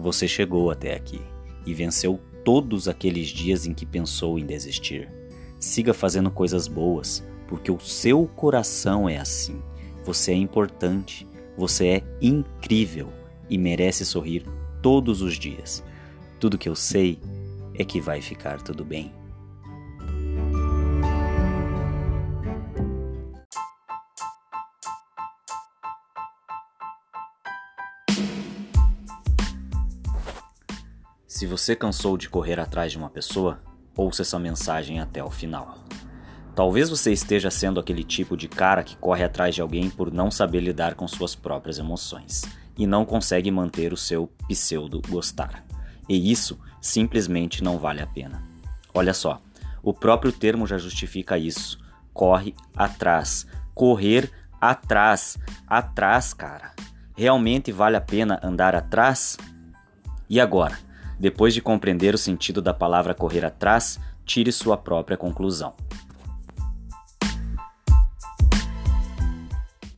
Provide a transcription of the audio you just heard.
Você chegou até aqui e venceu todos aqueles dias em que pensou em desistir. Siga fazendo coisas boas, porque o seu coração é assim. Você é importante, você é incrível e merece sorrir todos os dias. Tudo que eu sei é que vai ficar tudo bem. Se você cansou de correr atrás de uma pessoa, ouça essa mensagem até o final. Talvez você esteja sendo aquele tipo de cara que corre atrás de alguém por não saber lidar com suas próprias emoções e não consegue manter o seu pseudo gostar. E isso simplesmente não vale a pena. Olha só, o próprio termo já justifica isso. Corre atrás. Correr atrás. Atrás, cara. Realmente vale a pena andar atrás? E agora? Depois de compreender o sentido da palavra correr atrás, tire sua própria conclusão.